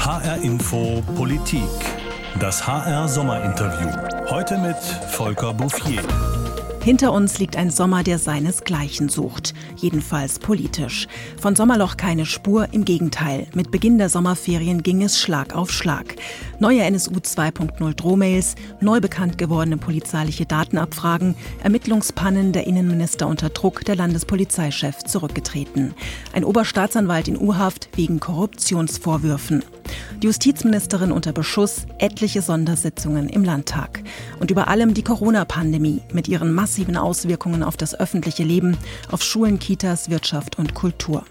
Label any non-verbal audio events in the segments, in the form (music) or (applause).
HR Info Politik. Das HR Sommerinterview. Heute mit Volker Bouffier. Hinter uns liegt ein Sommer, der seinesgleichen sucht, jedenfalls politisch. Von Sommerloch keine Spur, im Gegenteil. Mit Beginn der Sommerferien ging es Schlag auf Schlag. Neue NSU 2.0 Drohmails, neu bekannt gewordene polizeiliche Datenabfragen, Ermittlungspannen, der Innenminister unter Druck, der Landespolizeichef zurückgetreten. Ein Oberstaatsanwalt in U-Haft wegen Korruptionsvorwürfen. Die Justizministerin unter Beschuss, etliche Sondersitzungen im Landtag. Und über allem die Corona-Pandemie mit ihren massiven Auswirkungen auf das öffentliche Leben, auf Schulen, Kitas, Wirtschaft und Kultur.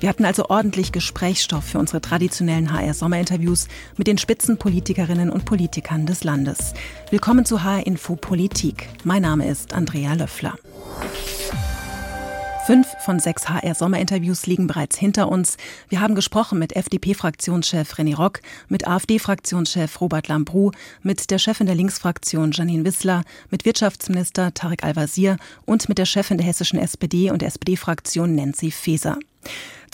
Wir hatten also ordentlich Gesprächsstoff für unsere traditionellen HR-Sommerinterviews mit den Spitzenpolitikerinnen und Politikern des Landes. Willkommen zu HR Info Politik. Mein Name ist Andrea Löffler. Fünf von sechs HR-Sommerinterviews liegen bereits hinter uns. Wir haben gesprochen mit FDP-Fraktionschef René Rock, mit AfD-Fraktionschef Robert Lambrou, mit der Chefin der Linksfraktion Janine Wissler, mit Wirtschaftsminister Tarek Al-Wazir und mit der Chefin der hessischen SPD und SPD-Fraktion Nancy Faeser.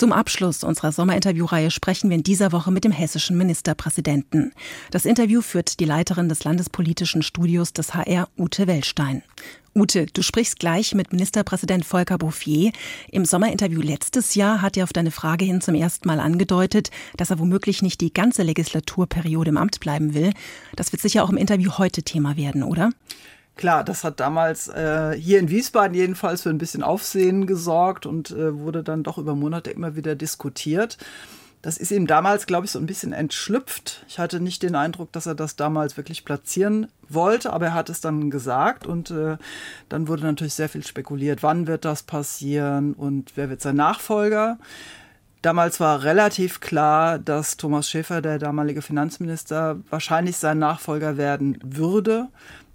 Zum Abschluss unserer Sommerinterviewreihe sprechen wir in dieser Woche mit dem hessischen Ministerpräsidenten. Das Interview führt die Leiterin des Landespolitischen Studios des HR, Ute Wellstein. Ute, du sprichst gleich mit Ministerpräsident Volker Bouffier. Im Sommerinterview letztes Jahr hat er auf deine Frage hin zum ersten Mal angedeutet, dass er womöglich nicht die ganze Legislaturperiode im Amt bleiben will. Das wird sicher auch im Interview heute Thema werden, oder? Klar, das hat damals äh, hier in Wiesbaden jedenfalls für ein bisschen Aufsehen gesorgt und äh, wurde dann doch über Monate immer wieder diskutiert. Das ist ihm damals, glaube ich, so ein bisschen entschlüpft. Ich hatte nicht den Eindruck, dass er das damals wirklich platzieren wollte, aber er hat es dann gesagt und äh, dann wurde natürlich sehr viel spekuliert, wann wird das passieren und wer wird sein Nachfolger. Damals war relativ klar, dass Thomas Schäfer, der damalige Finanzminister, wahrscheinlich sein Nachfolger werden würde.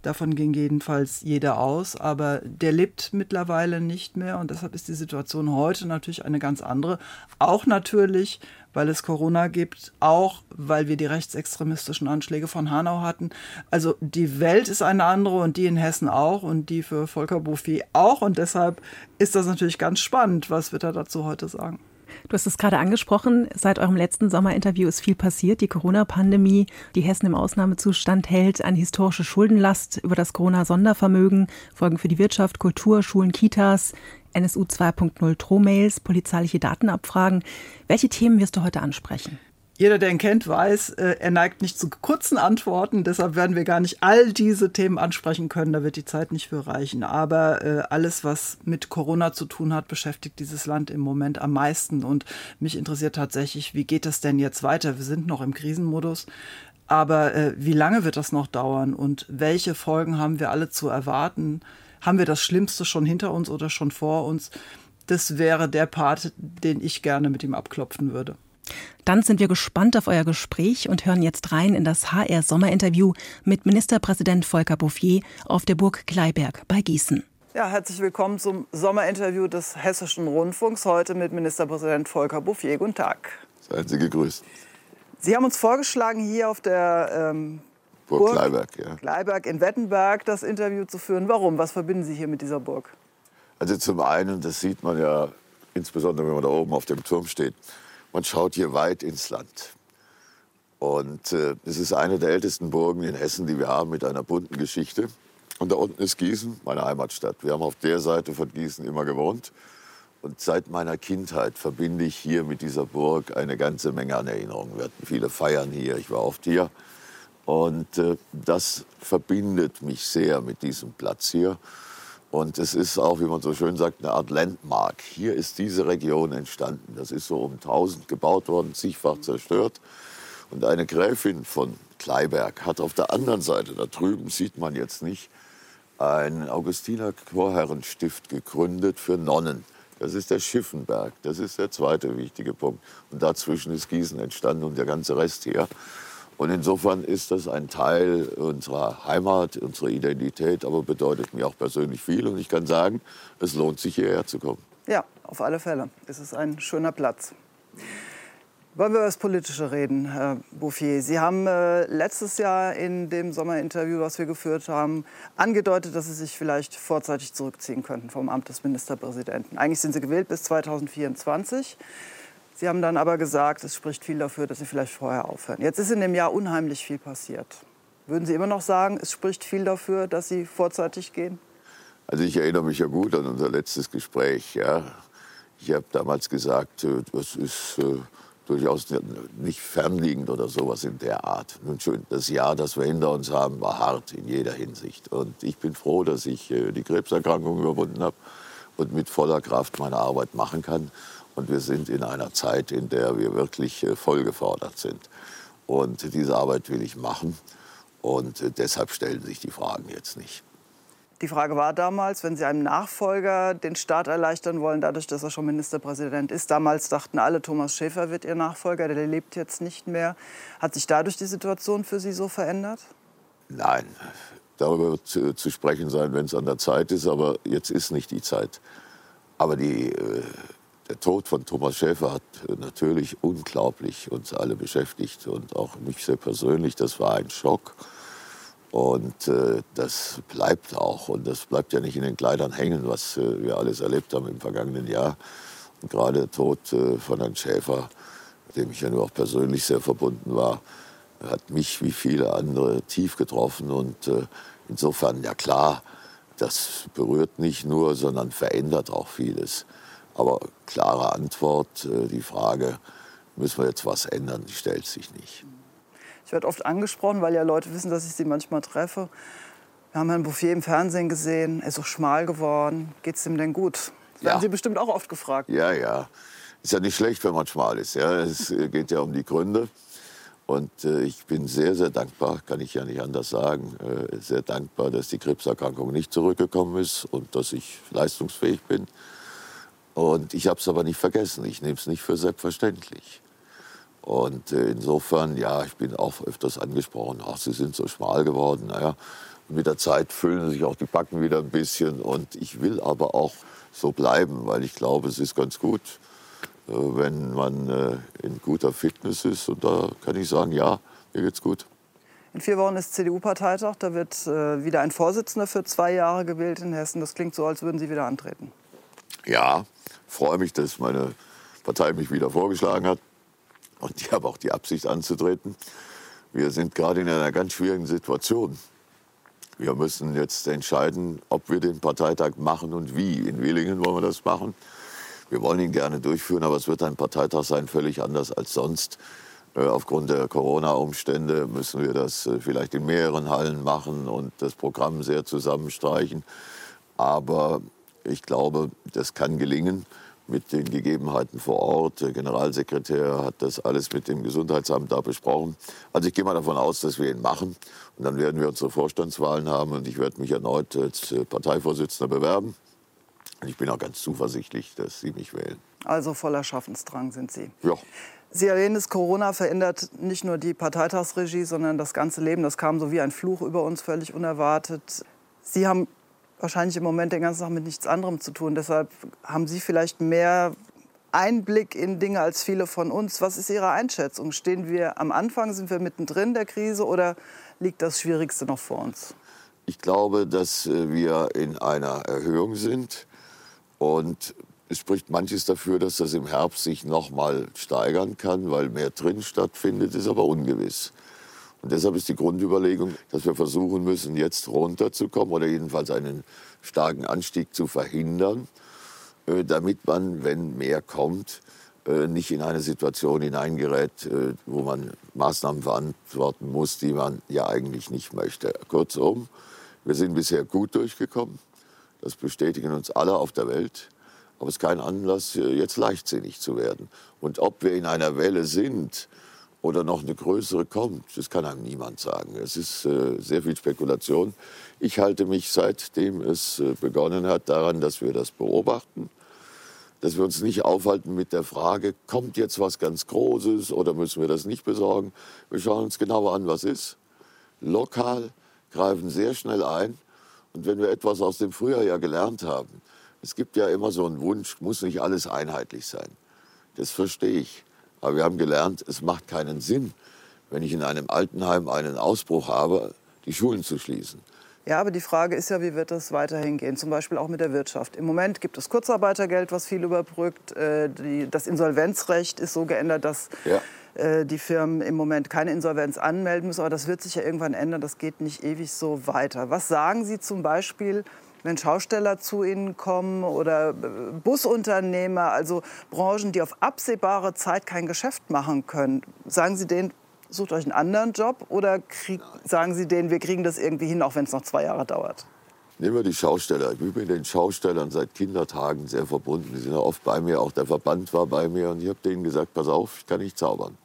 Davon ging jedenfalls jeder aus, aber der lebt mittlerweile nicht mehr und deshalb ist die Situation heute natürlich eine ganz andere. Auch natürlich, weil es Corona gibt, auch weil wir die rechtsextremistischen Anschläge von Hanau hatten. Also die Welt ist eine andere und die in Hessen auch und die für Volker Bouffier auch und deshalb ist das natürlich ganz spannend. Was wird er dazu heute sagen? Du hast es gerade angesprochen, seit eurem letzten Sommerinterview ist viel passiert. Die Corona-Pandemie, die Hessen im Ausnahmezustand hält, eine historische Schuldenlast über das Corona-Sondervermögen, Folgen für die Wirtschaft, Kultur, Schulen, Kitas, NSU 2.0 Drohmails, polizeiliche Datenabfragen. Welche Themen wirst du heute ansprechen? Jeder, der ihn kennt, weiß, äh, er neigt nicht zu kurzen Antworten. Deshalb werden wir gar nicht all diese Themen ansprechen können. Da wird die Zeit nicht für reichen. Aber äh, alles, was mit Corona zu tun hat, beschäftigt dieses Land im Moment am meisten. Und mich interessiert tatsächlich, wie geht es denn jetzt weiter? Wir sind noch im Krisenmodus. Aber äh, wie lange wird das noch dauern? Und welche Folgen haben wir alle zu erwarten? Haben wir das Schlimmste schon hinter uns oder schon vor uns? Das wäre der Part, den ich gerne mit ihm abklopfen würde. Dann sind wir gespannt auf euer Gespräch und hören jetzt rein in das HR Sommerinterview mit Ministerpräsident Volker Bouffier auf der Burg Kleiberg bei Gießen. Ja, herzlich willkommen zum Sommerinterview des Hessischen Rundfunks. Heute mit Ministerpräsident Volker Bouffier. Guten Tag. Seien Sie gegrüßt. Sie haben uns vorgeschlagen, hier auf der ähm, Burg, Burg Kleiberg, ja. Kleiberg in Wettenberg das Interview zu führen. Warum? Was verbinden Sie hier mit dieser Burg? Also zum einen, das sieht man ja insbesondere, wenn man da oben auf dem Turm steht, man schaut hier weit ins Land. Und äh, es ist eine der ältesten Burgen in Hessen, die wir haben, mit einer bunten Geschichte. Und da unten ist Gießen, meine Heimatstadt. Wir haben auf der Seite von Gießen immer gewohnt. Und seit meiner Kindheit verbinde ich hier mit dieser Burg eine ganze Menge an Erinnerungen. Wir hatten viele Feiern hier, ich war oft hier. Und äh, das verbindet mich sehr mit diesem Platz hier. Und es ist auch, wie man so schön sagt, eine Art Landmark. Hier ist diese Region entstanden. Das ist so um 1000 gebaut worden, zigfach zerstört. Und eine Gräfin von Kleiberg hat auf der anderen Seite, da drüben sieht man jetzt nicht, ein Augustiner Chorherrenstift gegründet für Nonnen. Das ist der Schiffenberg. Das ist der zweite wichtige Punkt. Und dazwischen ist Gießen entstanden und der ganze Rest hier. Und insofern ist das ein Teil unserer Heimat, unserer Identität, aber bedeutet mir auch persönlich viel. Und ich kann sagen, es lohnt sich hierher zu kommen. Ja, auf alle Fälle. Es ist ein schöner Platz. Wollen wir über das Politische reden, Herr Bouffier? Sie haben äh, letztes Jahr in dem Sommerinterview, was wir geführt haben, angedeutet, dass Sie sich vielleicht vorzeitig zurückziehen könnten vom Amt des Ministerpräsidenten. Eigentlich sind Sie gewählt bis 2024. Sie haben dann aber gesagt, es spricht viel dafür, dass Sie vielleicht vorher aufhören. Jetzt ist in dem Jahr unheimlich viel passiert. Würden Sie immer noch sagen, es spricht viel dafür, dass Sie vorzeitig gehen? Also ich erinnere mich ja gut an unser letztes Gespräch. Ja. Ich habe damals gesagt, äh, das ist äh, durchaus nicht fernliegend oder sowas in der Art. Nun schön, das Jahr, das wir hinter uns haben, war hart in jeder Hinsicht. Und ich bin froh, dass ich äh, die Krebserkrankung überwunden habe und mit voller Kraft meine Arbeit machen kann. Und wir sind in einer Zeit, in der wir wirklich äh, voll gefordert sind. Und diese Arbeit will ich machen. Und äh, deshalb stellen sich die Fragen jetzt nicht. Die Frage war damals, wenn Sie einem Nachfolger den Start erleichtern wollen, dadurch, dass er schon Ministerpräsident ist. Damals dachten alle, Thomas Schäfer wird Ihr Nachfolger, der lebt jetzt nicht mehr. Hat sich dadurch die Situation für Sie so verändert? Nein, darüber wird zu, zu sprechen sein, wenn es an der Zeit ist. Aber jetzt ist nicht die Zeit. Aber die, äh, der Tod von Thomas Schäfer hat natürlich unglaublich uns alle beschäftigt und auch mich sehr persönlich. Das war ein Schock. Und äh, das bleibt auch. Und das bleibt ja nicht in den Kleidern hängen, was äh, wir alles erlebt haben im vergangenen Jahr. Und gerade der Tod äh, von Herrn Schäfer, dem ich ja nur auch persönlich sehr verbunden war, hat mich wie viele andere tief getroffen. Und äh, insofern, ja klar, das berührt nicht nur, sondern verändert auch vieles. Aber klare Antwort, äh, die Frage, müssen wir jetzt was ändern, die stellt sich nicht. Ich werde oft angesprochen, weil ja Leute wissen, dass ich sie manchmal treffe. Wir haben Herrn Bouffier im Fernsehen gesehen, er ist so schmal geworden. Geht es ihm denn gut? Das ja. werden Sie bestimmt auch oft gefragt. Ja, ja. Ist ja nicht schlecht, wenn man schmal ist. Ja. Es geht ja um die Gründe. Und äh, ich bin sehr, sehr dankbar, kann ich ja nicht anders sagen, äh, sehr dankbar, dass die Krebserkrankung nicht zurückgekommen ist und dass ich leistungsfähig bin. Und ich habe es aber nicht vergessen. Ich nehme es nicht für selbstverständlich. Und äh, insofern, ja, ich bin auch öfters angesprochen, ach, Sie sind so schmal geworden. Naja, mit der Zeit füllen sich auch die Backen wieder ein bisschen. Und ich will aber auch so bleiben, weil ich glaube, es ist ganz gut, äh, wenn man äh, in guter Fitness ist. Und da kann ich sagen, ja, mir geht's gut. In vier Wochen ist CDU-Parteitag. Da wird wieder ein Vorsitzender für zwei Jahre gewählt in Hessen. Das klingt so, als würden Sie wieder antreten. Ja, freue mich, dass meine Partei mich wieder vorgeschlagen hat. Und ich habe auch die Absicht anzutreten. Wir sind gerade in einer ganz schwierigen Situation. Wir müssen jetzt entscheiden, ob wir den Parteitag machen und wie. In Willingen wollen wir das machen. Wir wollen ihn gerne durchführen, aber es wird ein Parteitag sein, völlig anders als sonst. Äh, aufgrund der Corona-Umstände müssen wir das äh, vielleicht in mehreren Hallen machen und das Programm sehr zusammenstreichen. Aber ich glaube, das kann gelingen mit den Gegebenheiten vor Ort. Der Generalsekretär hat das alles mit dem Gesundheitsamt da besprochen. Also ich gehe mal davon aus, dass wir ihn machen. Und dann werden wir unsere Vorstandswahlen haben und ich werde mich erneut als äh, Parteivorsitzender bewerben. Und ich bin auch ganz zuversichtlich, dass Sie mich wählen. Also voller Schaffensdrang sind Sie. Ja. Sie erwähnen es, Corona verändert nicht nur die Parteitagsregie, sondern das ganze Leben. Das kam so wie ein Fluch über uns, völlig unerwartet. Sie haben wahrscheinlich im Moment den ganzen Tag mit nichts anderem zu tun. Deshalb haben Sie vielleicht mehr Einblick in Dinge als viele von uns. Was ist Ihre Einschätzung? Stehen wir am Anfang, sind wir mittendrin der Krise oder liegt das Schwierigste noch vor uns? Ich glaube, dass äh, wir in einer Erhöhung sind und es spricht manches dafür, dass das im Herbst sich noch mal steigern kann, weil mehr drin stattfindet, ist aber ungewiss. Und deshalb ist die Grundüberlegung, dass wir versuchen müssen, jetzt runterzukommen oder jedenfalls einen starken Anstieg zu verhindern, äh, damit man, wenn mehr kommt, äh, nicht in eine Situation hineingerät, äh, wo man Maßnahmen verantworten muss, die man ja eigentlich nicht möchte. Kurzum, wir sind bisher gut durchgekommen. Das bestätigen uns alle auf der Welt. Aber es ist kein Anlass, jetzt leichtsinnig zu werden. Und ob wir in einer Welle sind, oder noch eine größere kommt. Das kann einem niemand sagen. Es ist äh, sehr viel Spekulation. Ich halte mich, seitdem es äh, begonnen hat, daran, dass wir das beobachten, dass wir uns nicht aufhalten mit der Frage, kommt jetzt was ganz Großes oder müssen wir das nicht besorgen. Wir schauen uns genauer an, was ist. Lokal greifen sehr schnell ein. Und wenn wir etwas aus dem Frühjahr ja gelernt haben, es gibt ja immer so einen Wunsch, muss nicht alles einheitlich sein. Das verstehe ich. Aber wir haben gelernt, es macht keinen Sinn, wenn ich in einem Altenheim einen Ausbruch habe, die Schulen zu schließen. Ja, aber die Frage ist ja, wie wird das weiterhin gehen? Zum Beispiel auch mit der Wirtschaft. Im Moment gibt es Kurzarbeitergeld, was viel überbrückt. Äh, das Insolvenzrecht ist so geändert, dass ja. Äh, die Firmen im Moment keine Insolvenz anmelden müssen. Aber das wird sich ja irgendwann ändern. Das geht nicht ewig so weiter. Was sagen Sie zum Beispiel, wenn Schausteller zu Ihnen kommen oder äh, Busunternehmer, also Branchen, die auf absehbare Zeit kein Geschäft machen können? Sagen Sie denen, sucht euch einen anderen Job oder krieg, sagen Sie denen, wir kriegen das irgendwie hin, auch wenn es noch zwei Jahre dauert? Nehmen wir die Schausteller. Ich bin mit den Schaustellern seit Kindertagen sehr verbunden. Die sind ja oft bei mir, auch der Verband war bei mir. Und ich habe denen gesagt, pass auf, ich kann nicht zaubern.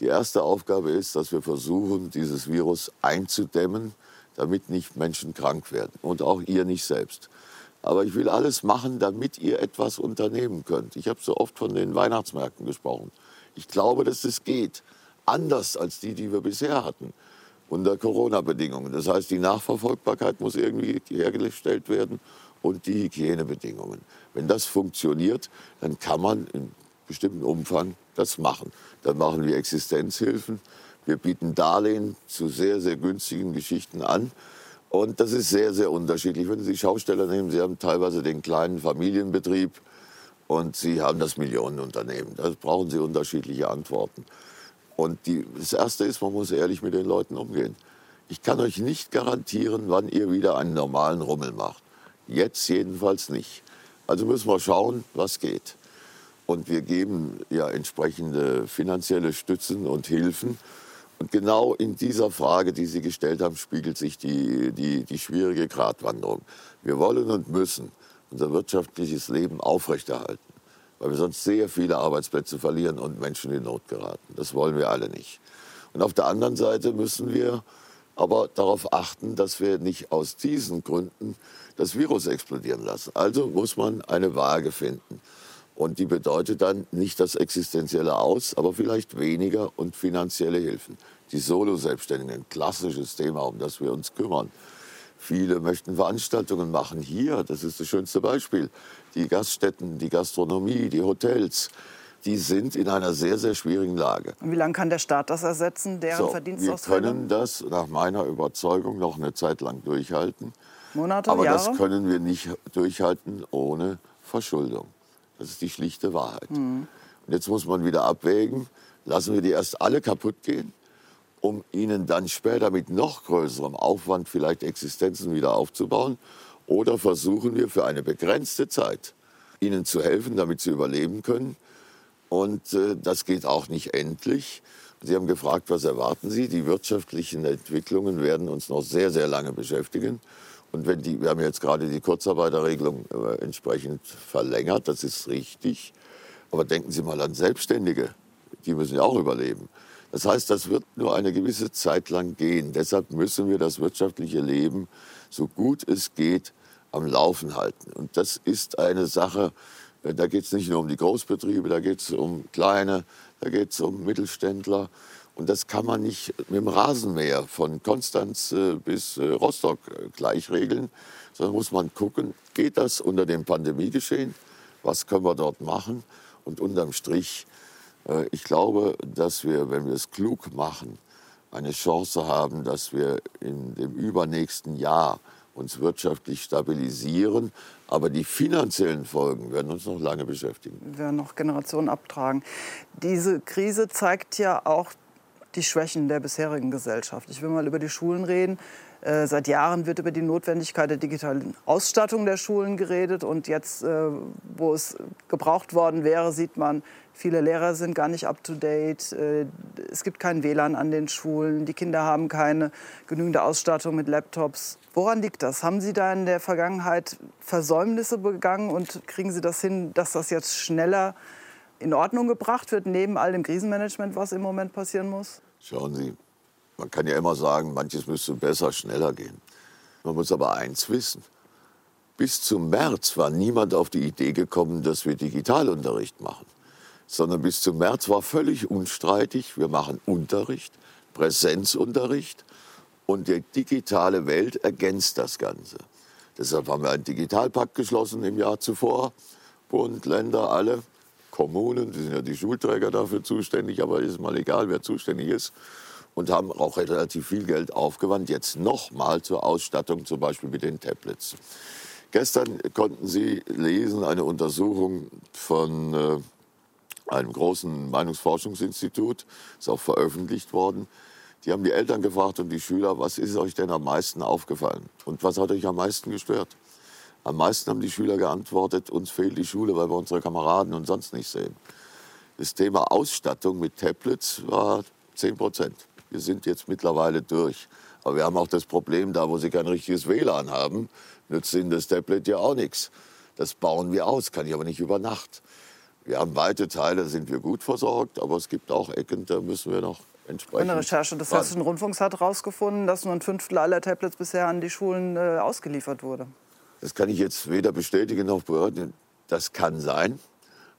Die erste Aufgabe ist, dass wir versuchen, dieses Virus einzudämmen, damit nicht Menschen krank werden. Und auch ihr nicht selbst. Aber ich will alles machen, damit ihr etwas unternehmen könnt. Ich habe so oft von den Weihnachtsmärkten gesprochen. Ich glaube, dass es geht anders als die, die wir bisher hatten unter Corona-Bedingungen. Das heißt, die Nachverfolgbarkeit muss irgendwie hergestellt werden und die Hygienebedingungen. Wenn das funktioniert, dann kann man in bestimmten Umfang das machen. Dann machen wir Existenzhilfen, wir bieten Darlehen zu sehr, sehr günstigen Geschichten an. Und das ist sehr, sehr unterschiedlich. Wenn Sie Schausteller nehmen, Sie haben teilweise den kleinen Familienbetrieb und Sie haben das Millionenunternehmen. Da brauchen Sie unterschiedliche Antworten. Und die, das Erste ist, man muss ehrlich mit den Leuten umgehen. Ich kann euch nicht garantieren, wann ihr wieder einen normalen Rummel macht. Jetzt jedenfalls nicht. Also müssen wir schauen, was geht. Und wir geben ja entsprechende finanzielle Stützen und Hilfen. Und genau in dieser Frage, die Sie gestellt haben, spiegelt sich die, die, die schwierige Gratwanderung. Wir wollen und müssen unser wirtschaftliches Leben aufrechterhalten weil wir sonst sehr viele Arbeitsplätze verlieren und Menschen in Not geraten. Das wollen wir alle nicht. Und auf der anderen Seite müssen wir aber darauf achten, dass wir nicht aus diesen Gründen das Virus explodieren lassen. Also muss man eine Waage finden. Und die bedeutet dann nicht das existenzielle Aus, aber vielleicht weniger und finanzielle Hilfen. Die Solo-Selbstständigen, ein klassisches Thema, um das wir uns kümmern. Viele möchten Veranstaltungen machen hier, das ist das schönste Beispiel. Die Gaststätten, die Gastronomie, die Hotels, die sind in einer sehr, sehr schwierigen Lage. Und wie lange kann der Staat das ersetzen, deren so, Verdienstausfälle? Wir können das nach meiner Überzeugung noch eine Zeit lang durchhalten. Monate, Aber Jahre? das können wir nicht durchhalten ohne Verschuldung. Das ist die schlichte Wahrheit. Mhm. Und jetzt muss man wieder abwägen, lassen wir die erst alle kaputt gehen um ihnen dann später mit noch größerem Aufwand vielleicht Existenzen wieder aufzubauen? Oder versuchen wir für eine begrenzte Zeit ihnen zu helfen, damit sie überleben können? Und äh, das geht auch nicht endlich. Sie haben gefragt, was erwarten Sie? Die wirtschaftlichen Entwicklungen werden uns noch sehr, sehr lange beschäftigen. Und wenn die, wir haben jetzt gerade die Kurzarbeiterregelung äh, entsprechend verlängert, das ist richtig. Aber denken Sie mal an Selbstständige, die müssen ja auch überleben. Das heißt, das wird nur eine gewisse Zeit lang gehen. Deshalb müssen wir das wirtschaftliche Leben so gut es geht am Laufen halten. Und das ist eine Sache, äh, da geht es nicht nur um die Großbetriebe, da geht es um kleine, da geht es um Mittelständler. Und das kann man nicht mit dem Rasenmäher von Konstanz äh, bis äh, Rostock gleich regeln, sondern muss man gucken, geht das unter dem Pandemiegeschehen? Was können wir dort machen? Und unterm Strich äh, ich glaube, dass wir, wenn wir es klug machen, eine Chance haben, dass wir in dem übernächsten Jahr uns wirtschaftlich stabilisieren. Aber die finanziellen Folgen werden uns noch lange beschäftigen. Wir werden noch Generationen abtragen. Diese Krise zeigt ja auch die Schwächen der bisherigen Gesellschaft. Ich will mal über die Schulen reden. Äh, seit Jahren wird über die Notwendigkeit der digitalen Ausstattung der Schulen geredet. Und jetzt, äh, wo es gebraucht worden wäre, sieht man, Viele Lehrer sind gar nicht up-to-date. Äh, es gibt kein WLAN an den Schulen. Die Kinder haben keine genügende Ausstattung mit Laptops. Woran liegt das? Haben Sie da in der Vergangenheit Versäumnisse begangen und kriegen Sie das hin, dass das jetzt schneller in Ordnung gebracht wird, neben all dem Krisenmanagement, was im Moment passieren muss? Schauen Sie, man kann ja immer sagen, manches müsste besser, schneller gehen. Man muss aber eins wissen. Bis zum März war niemand auf die Idee gekommen, dass wir Digitalunterricht machen sondern bis zum März war völlig unstreitig, wir machen Unterricht, Präsenzunterricht und die digitale Welt ergänzt das Ganze. Deshalb haben wir einen Digitalpakt geschlossen im Jahr zuvor. Bund, Länder, alle, Kommunen, die sind ja die Schulträger dafür zuständig, aber ist mal egal, wer zuständig ist. und haben auch relativ viel Geld aufgewandt, jetzt nochmal zur Ausstattung, zum Beispiel mit den Tablets. Gestern konnten Sie lesen eine Untersuchung von äh, einem großen Meinungsforschungsinstitut, ist auch veröffentlicht worden. Die haben die Eltern gefragt und die Schüler, was ist euch denn am meisten aufgefallen? Und was hat euch am meisten gestört? Am meisten haben die Schüler geantwortet, uns fehlt die Schule, weil wir unsere Kameraden und sonst nicht sehen. Das Thema Ausstattung mit Tablets war 10 Prozent. Wir sind jetzt mittlerweile durch. Aber wir haben auch das Problem, da wo sie kein richtiges WLAN haben, nützt ihnen das Tablet ja auch nichts. Das bauen wir aus, kann ich aber nicht über Nacht. Wir haben weite Teile, sind wir gut versorgt, aber es gibt auch Ecken, da müssen wir noch entsprechend. Eine Recherche des Hessischen Rundfunks hat herausgefunden, dass nur ein Fünftel aller Tablets bisher an die Schulen äh, ausgeliefert wurde. Das kann ich jetzt weder bestätigen noch beurteilen. Das kann sein,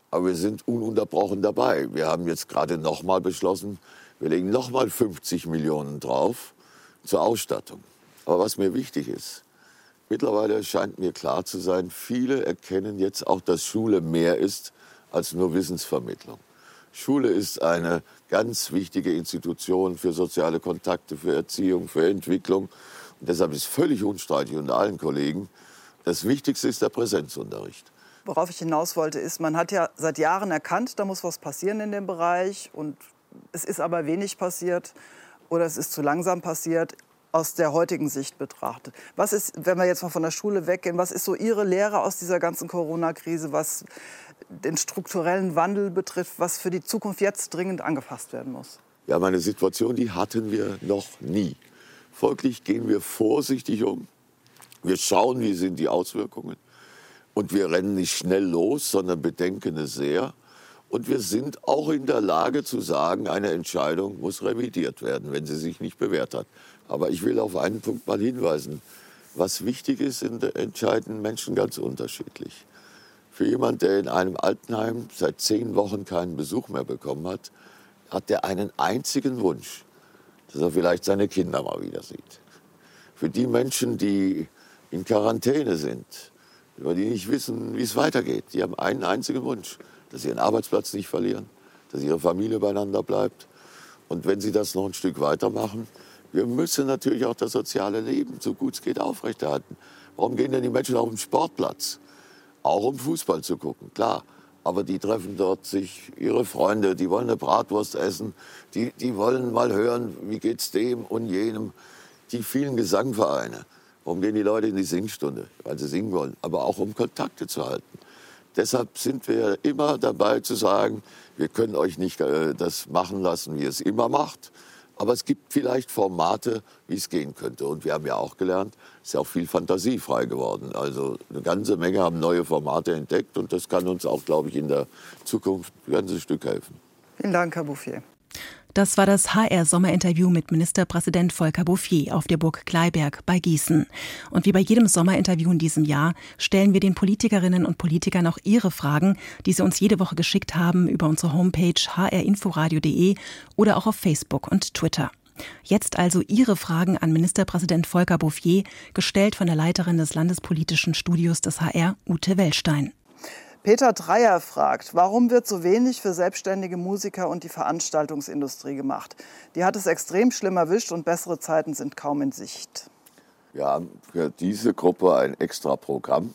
aber wir sind ununterbrochen dabei. Wir haben jetzt gerade noch mal beschlossen, wir legen noch mal 50 Millionen drauf zur Ausstattung. Aber was mir wichtig ist, mittlerweile scheint mir klar zu sein, viele erkennen jetzt auch, dass Schule mehr ist als nur Wissensvermittlung. Schule ist eine ganz wichtige Institution für soziale Kontakte, für Erziehung, für Entwicklung. Und deshalb ist völlig unstreitig unter allen Kollegen, das Wichtigste ist der Präsenzunterricht. Worauf ich hinaus wollte, ist, man hat ja seit Jahren erkannt, da muss was passieren in dem Bereich. Und es ist aber wenig passiert oder es ist zu langsam passiert aus der heutigen Sicht betrachtet. Was ist, wenn wir jetzt mal von der Schule weggehen, was ist so Ihre Lehre aus dieser ganzen Corona-Krise, was den strukturellen Wandel betrifft, was für die Zukunft jetzt dringend angepasst werden muss? Ja, meine Situation, die hatten wir noch nie. Folglich gehen wir vorsichtig um. Wir schauen, wie sind die Auswirkungen. Und wir rennen nicht schnell los, sondern bedenken es sehr. Und wir sind auch in der Lage zu sagen, eine Entscheidung muss revidiert werden, wenn sie sich nicht bewährt hat. Aber ich will auf einen Punkt mal hinweisen. Was wichtig ist, entscheiden Menschen ganz unterschiedlich. Für jemand, der in einem Altenheim seit zehn Wochen keinen Besuch mehr bekommen hat, hat er einen einzigen Wunsch, dass er vielleicht seine Kinder mal wieder sieht. Für die Menschen, die in Quarantäne sind, über die nicht wissen, wie es weitergeht, die haben einen einzigen Wunsch, dass sie ihren Arbeitsplatz nicht verlieren, dass ihre Familie beieinander bleibt. Und wenn sie das noch ein Stück weitermachen, wir müssen natürlich auch das soziale Leben, so gut es geht, aufrechterhalten. Warum gehen denn die Menschen auf den Sportplatz? Auch um Fußball zu gucken, klar. Aber die treffen dort sich ihre Freunde, die wollen eine Bratwurst essen, die, die wollen mal hören, wie geht's dem und jenem. Die vielen Gesangvereine. Warum gehen die Leute in die Singstunde? Weil sie singen wollen, aber auch um Kontakte zu halten. Deshalb sind wir immer dabei zu sagen, wir können euch nicht äh, das machen lassen, wie ihr es immer macht. Aber es gibt vielleicht Formate, wie es gehen könnte. Und wir haben ja auch gelernt, es ist ja auch viel Fantasie frei geworden. Also eine ganze Menge haben neue Formate entdeckt und das kann uns auch, glaube ich, in der Zukunft ein ganzes Stück helfen. Vielen Dank, Herr Bouffier. Das war das HR-Sommerinterview mit Ministerpräsident Volker Bouffier auf der Burg Kleiberg bei Gießen. Und wie bei jedem Sommerinterview in diesem Jahr stellen wir den Politikerinnen und Politikern auch ihre Fragen, die sie uns jede Woche geschickt haben über unsere Homepage hrinforadio.de oder auch auf Facebook und Twitter. Jetzt also Ihre Fragen an Ministerpräsident Volker Bouffier, gestellt von der Leiterin des Landespolitischen Studios des HR, Ute Wellstein. Peter Dreier fragt, warum wird so wenig für selbstständige Musiker und die Veranstaltungsindustrie gemacht? Die hat es extrem schlimm erwischt und bessere Zeiten sind kaum in Sicht. Wir haben für diese Gruppe ein extra Programm.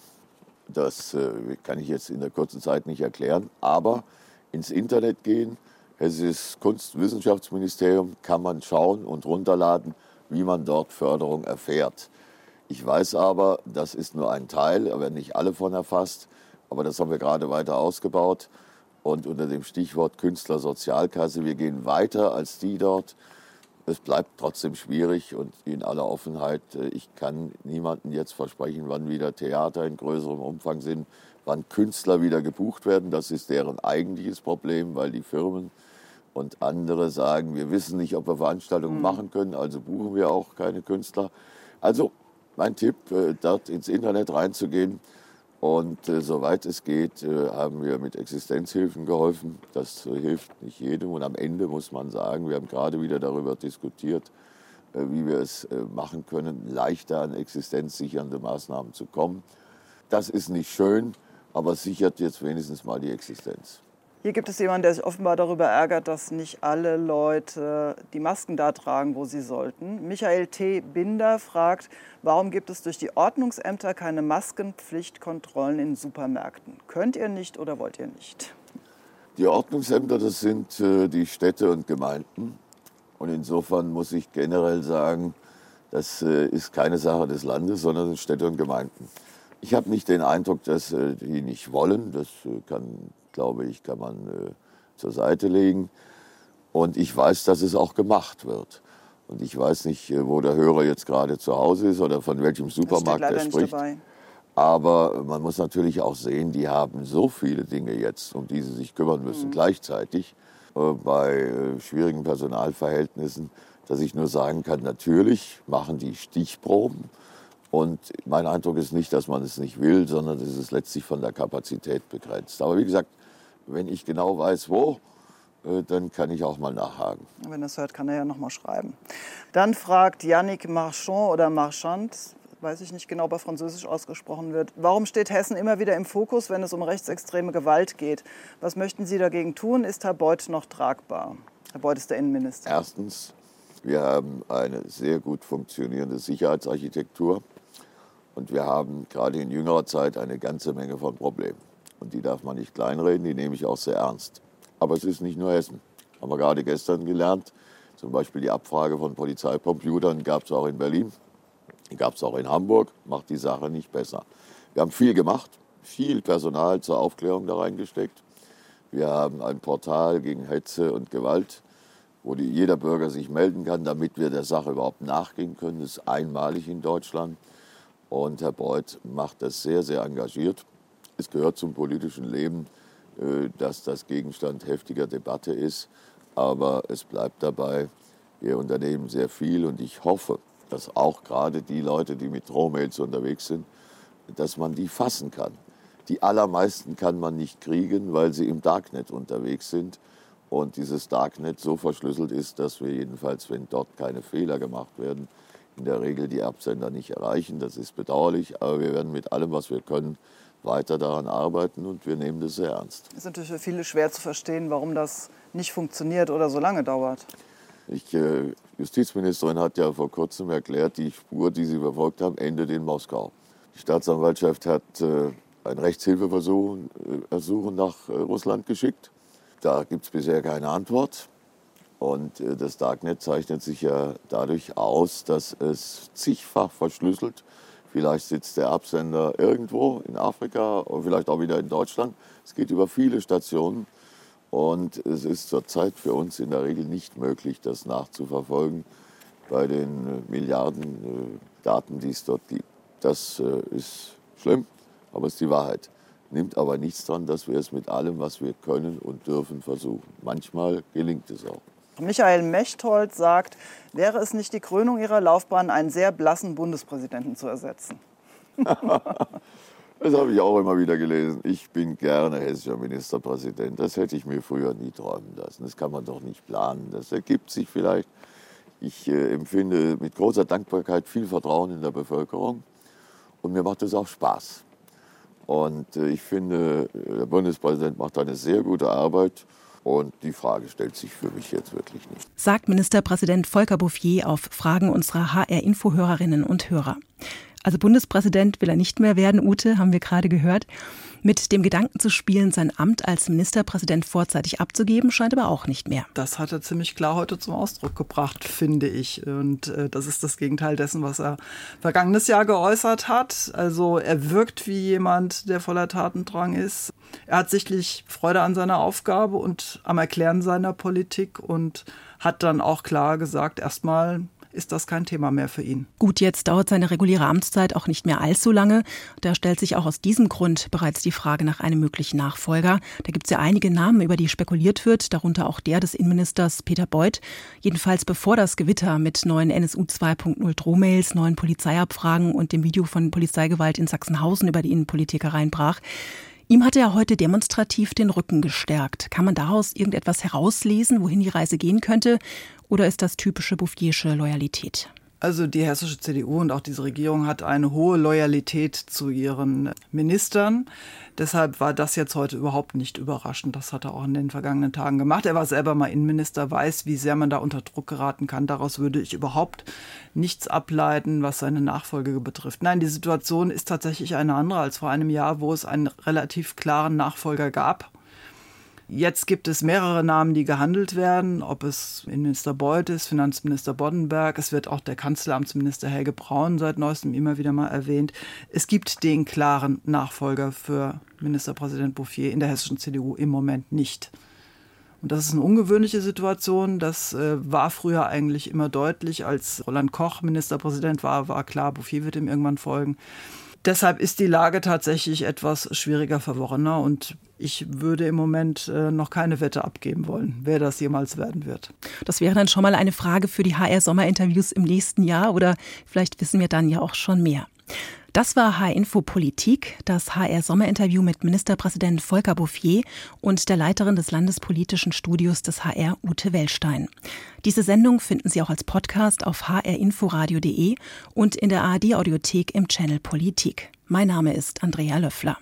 Das äh, kann ich jetzt in der kurzen Zeit nicht erklären. Aber ins Internet gehen, es ist Kunstwissenschaftsministerium, kann man schauen und runterladen, wie man dort Förderung erfährt. Ich weiß aber, das ist nur ein Teil, werden nicht alle von erfasst. Aber das haben wir gerade weiter ausgebaut. Und unter dem Stichwort Künstlersozialkasse, wir gehen weiter als die dort. Es bleibt trotzdem schwierig und in aller Offenheit, äh, ich kann niemandem jetzt versprechen, wann wieder Theater in größerem Umfang sind, wann Künstler wieder gebucht werden. Das ist deren eigentliches Problem, weil die Firmen und andere sagen, wir wissen nicht, ob wir Veranstaltungen mhm. machen können, also buchen wir auch keine Künstler. Also mein Tipp, äh, dort ins Internet reinzugehen, und äh, soweit es geht, äh, haben wir mit Existenzhilfen geholfen. Das äh, hilft nicht jedem. Und am Ende muss man sagen, wir haben gerade wieder darüber diskutiert, äh, wie wir es äh, machen können, leichter an existenzsichernde Maßnahmen zu kommen. Das ist nicht schön, aber sichert jetzt wenigstens mal die Existenz. Hier gibt es jemanden, der sich offenbar darüber ärgert, dass nicht alle Leute die Masken da tragen, wo sie sollten. Michael T. Binder fragt, warum gibt es durch die Ordnungsämter keine Maskenpflichtkontrollen in Supermärkten? Könnt ihr nicht oder wollt ihr nicht? Die Ordnungsämter, das sind äh, die Städte und Gemeinden. Und insofern muss ich generell sagen, das äh, ist keine Sache des Landes, sondern Städte und Gemeinden. Ich habe nicht den Eindruck, dass äh, die nicht wollen. Das kann glaube ich, kann man äh, zur Seite legen. Und ich weiß, dass es auch gemacht wird. Und ich weiß nicht, äh, wo der Hörer jetzt gerade zu Hause ist oder von welchem Supermarkt er spricht. Aber man muss natürlich auch sehen, die haben so viele Dinge jetzt, um die sie sich kümmern müssen, mhm. gleichzeitig äh, bei äh, schwierigen Personalverhältnissen, dass ich nur sagen kann, natürlich machen die Stichproben. Und mein Eindruck ist nicht, dass man es nicht will, sondern es ist letztlich von der Kapazität begrenzt. Aber wie gesagt, wenn ich genau weiß, wo, äh, dann kann ich auch mal nachhaken. Wenn er es hört, kann er ja noch mal schreiben. Dann fragt Yannick Marchand oder Marchand, weiß ich nicht genau, ob er französisch ausgesprochen wird, warum steht Hessen immer wieder im Fokus, wenn es um rechtsextreme Gewalt geht? Was möchten Sie dagegen tun? Ist Herr Beuth noch tragbar? Herr Beuth ist der Innenminister. Erstens, wir haben eine sehr gut funktionierende Sicherheitsarchitektur und wir haben gerade in jüngerer Zeit eine ganze Menge von Problemen. Und die darf man nicht kleinreden, die nehme ich auch sehr ernst. Aber es ist nicht nur Hessen. Haben wir gerade gestern gelernt. Zum Beispiel die Abfrage von Polizeicomputern gab es auch in Berlin, gab es auch in Hamburg. Macht die Sache nicht besser. Wir haben viel gemacht, viel Personal zur Aufklärung da reingesteckt. Wir haben ein Portal gegen Hetze und Gewalt, wo die, jeder Bürger sich melden kann, damit wir der Sache überhaupt nachgehen können. Das ist einmalig in Deutschland. Und Herr Beuth macht das sehr, sehr engagiert. Es gehört zum politischen Leben, äh, dass das Gegenstand heftiger Debatte ist. Aber es bleibt dabei, wir unternehmen sehr viel und ich hoffe, dass auch gerade die Leute, die mit Drohmails unterwegs sind, dass man die fassen kann. Die allermeisten kann man nicht kriegen, weil sie im Darknet unterwegs sind und dieses Darknet so verschlüsselt ist, dass wir jedenfalls, wenn dort keine Fehler gemacht werden, in der Regel die Absender nicht erreichen. Das ist bedauerlich, aber wir werden mit allem, was wir können, weiter daran arbeiten und wir nehmen das sehr ernst. Es ist natürlich für viele schwer zu verstehen, warum das nicht funktioniert oder so lange dauert. Die äh, Justizministerin hat ja vor kurzem erklärt, die Spur, die sie verfolgt haben, endet in Moskau. Die Staatsanwaltschaft hat äh, ein Rechtshilfeversuch äh, nach äh, Russland geschickt. Da gibt es bisher keine Antwort. Und äh, das Darknet zeichnet sich ja dadurch aus, dass es zigfach verschlüsselt Vielleicht sitzt der Absender irgendwo in Afrika oder vielleicht auch wieder in Deutschland. Es geht über viele Stationen und es ist zurzeit für uns in der Regel nicht möglich, das nachzuverfolgen bei den Milliarden äh, Daten, die es dort gibt. Das äh, ist schlimm, aber es ist die Wahrheit. Nimmt aber nichts daran, dass wir es mit allem, was wir können und dürfen, versuchen. Manchmal gelingt es auch. Michael Mechthold sagt, wäre es nicht die Krönung ihrer Laufbahn, einen sehr blassen Bundespräsidenten zu ersetzen? (laughs) das habe ich auch immer wieder gelesen. Ich bin gerne hessischer Ministerpräsident. Das hätte ich mir früher nie träumen lassen. Das kann man doch nicht planen. Das ergibt sich vielleicht. Ich äh, empfinde mit großer Dankbarkeit viel Vertrauen in der Bevölkerung. Und mir macht es auch Spaß. Und äh, ich finde, der Bundespräsident macht eine sehr gute Arbeit. Und die Frage stellt sich für mich jetzt wirklich nicht. Sagt Ministerpräsident Volker Bouffier auf Fragen unserer HR-Info-Hörerinnen und Hörer. Also Bundespräsident will er nicht mehr werden, Ute, haben wir gerade gehört. Mit dem Gedanken zu spielen, sein Amt als Ministerpräsident vorzeitig abzugeben, scheint aber auch nicht mehr. Das hat er ziemlich klar heute zum Ausdruck gebracht, finde ich. Und äh, das ist das Gegenteil dessen, was er vergangenes Jahr geäußert hat. Also er wirkt wie jemand, der voller Tatendrang ist. Er hat sichtlich Freude an seiner Aufgabe und am Erklären seiner Politik und hat dann auch klar gesagt, erstmal ist das kein Thema mehr für ihn. Gut, jetzt dauert seine reguläre Amtszeit auch nicht mehr allzu lange. Da stellt sich auch aus diesem Grund bereits die Frage nach einem möglichen Nachfolger. Da gibt es ja einige Namen, über die spekuliert wird, darunter auch der des Innenministers Peter Beuth. Jedenfalls bevor das Gewitter mit neuen NSU 2.0 Drohmails, neuen Polizeiabfragen und dem Video von Polizeigewalt in Sachsenhausen über die Innenpolitik hereinbrach. Ihm hat er heute demonstrativ den Rücken gestärkt. Kann man daraus irgendetwas herauslesen, wohin die Reise gehen könnte? Oder ist das typische Bouffiersche Loyalität? Also die hessische CDU und auch diese Regierung hat eine hohe Loyalität zu ihren Ministern. Deshalb war das jetzt heute überhaupt nicht überraschend. Das hat er auch in den vergangenen Tagen gemacht. Er war selber mal Innenminister, weiß, wie sehr man da unter Druck geraten kann. Daraus würde ich überhaupt nichts ableiten, was seine Nachfolge betrifft. Nein, die Situation ist tatsächlich eine andere als vor einem Jahr, wo es einen relativ klaren Nachfolger gab. Jetzt gibt es mehrere Namen, die gehandelt werden, ob es Innenminister Beuth ist, Finanzminister Boddenberg. Es wird auch der Kanzleramtsminister Helge Braun seit neuestem immer wieder mal erwähnt. Es gibt den klaren Nachfolger für Ministerpräsident Bouffier in der hessischen CDU im Moment nicht. Und das ist eine ungewöhnliche Situation. Das äh, war früher eigentlich immer deutlich. Als Roland Koch Ministerpräsident war, war klar, Bouffier wird ihm irgendwann folgen. Deshalb ist die Lage tatsächlich etwas schwieriger verworrener und ich würde im Moment äh, noch keine Wette abgeben wollen, wer das jemals werden wird. Das wäre dann schon mal eine Frage für die HR-Sommerinterviews im nächsten Jahr oder vielleicht wissen wir dann ja auch schon mehr. Das war H-Info Politik, das HR-Sommerinterview mit Ministerpräsident Volker Bouffier und der Leiterin des Landespolitischen Studios des HR, Ute Wellstein. Diese Sendung finden Sie auch als Podcast auf hrinforadio.de und in der ARD-Audiothek im Channel Politik. Mein Name ist Andrea Löffler.